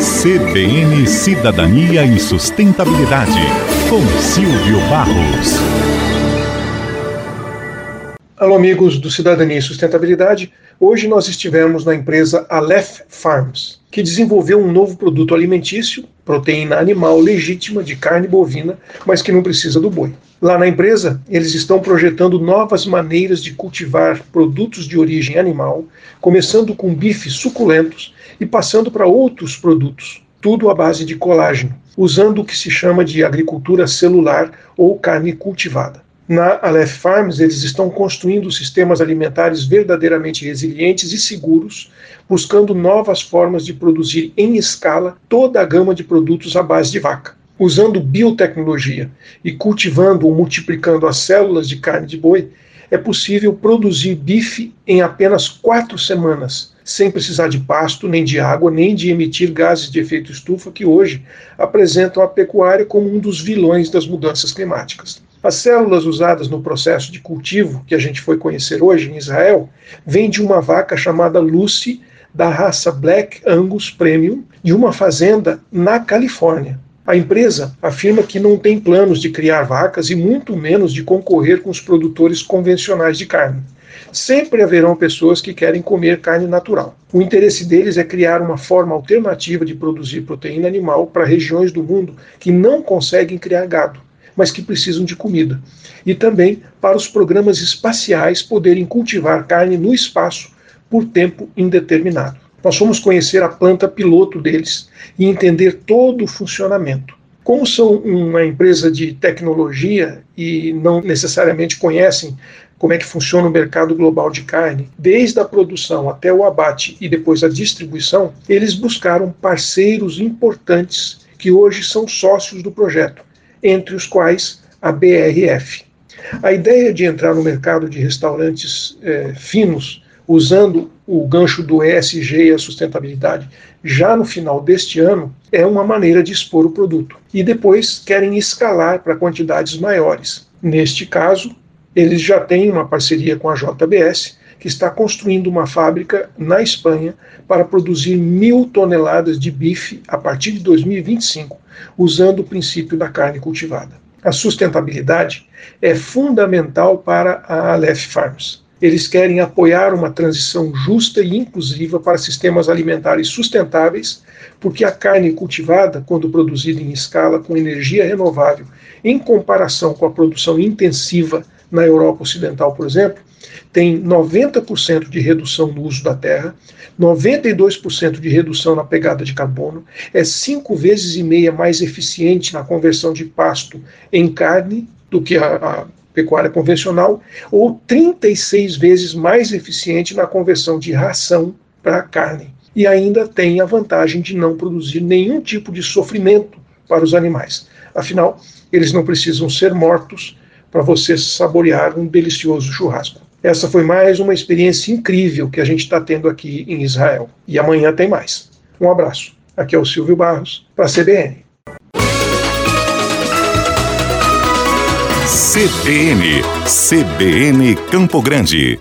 CBN Cidadania e Sustentabilidade, com Silvio Barros. Alô, amigos do Cidadania e Sustentabilidade. Hoje nós estivemos na empresa Aleph Farms, que desenvolveu um novo produto alimentício, proteína animal legítima de carne bovina, mas que não precisa do boi. Lá na empresa, eles estão projetando novas maneiras de cultivar produtos de origem animal, começando com bifes suculentos e passando para outros produtos, tudo à base de colágeno, usando o que se chama de agricultura celular ou carne cultivada. Na Aleph Farms, eles estão construindo sistemas alimentares verdadeiramente resilientes e seguros, buscando novas formas de produzir em escala toda a gama de produtos à base de vaca. Usando biotecnologia e cultivando ou multiplicando as células de carne de boi, é possível produzir bife em apenas quatro semanas, sem precisar de pasto, nem de água, nem de emitir gases de efeito estufa que hoje apresentam a pecuária como um dos vilões das mudanças climáticas. As células usadas no processo de cultivo que a gente foi conhecer hoje em Israel vêm de uma vaca chamada Lucy, da raça Black Angus Premium, de uma fazenda na Califórnia. A empresa afirma que não tem planos de criar vacas e muito menos de concorrer com os produtores convencionais de carne. Sempre haverão pessoas que querem comer carne natural. O interesse deles é criar uma forma alternativa de produzir proteína animal para regiões do mundo que não conseguem criar gado, mas que precisam de comida. E também para os programas espaciais poderem cultivar carne no espaço por tempo indeterminado. Nós fomos conhecer a planta piloto deles e entender todo o funcionamento. Como são uma empresa de tecnologia e não necessariamente conhecem como é que funciona o mercado global de carne, desde a produção até o abate e depois a distribuição, eles buscaram parceiros importantes que hoje são sócios do projeto, entre os quais a BRF. A ideia de entrar no mercado de restaurantes é, finos usando o gancho do ESG e a sustentabilidade já no final deste ano, é uma maneira de expor o produto. E depois querem escalar para quantidades maiores. Neste caso, eles já têm uma parceria com a JBS, que está construindo uma fábrica na Espanha para produzir mil toneladas de bife a partir de 2025, usando o princípio da carne cultivada. A sustentabilidade é fundamental para a Aleph Farms. Eles querem apoiar uma transição justa e inclusiva para sistemas alimentares sustentáveis, porque a carne cultivada, quando produzida em escala com energia renovável, em comparação com a produção intensiva na Europa Ocidental, por exemplo, tem 90% de redução no uso da terra, 92% de redução na pegada de carbono, é cinco vezes e meia mais eficiente na conversão de pasto em carne do que a, a pecuária convencional, ou 36 vezes mais eficiente na conversão de ração para carne. E ainda tem a vantagem de não produzir nenhum tipo de sofrimento para os animais. Afinal, eles não precisam ser mortos para você saborear um delicioso churrasco. Essa foi mais uma experiência incrível que a gente está tendo aqui em Israel. E amanhã tem mais. Um abraço. Aqui é o Silvio Barros, para a CBN. CBN, CBN Campo Grande.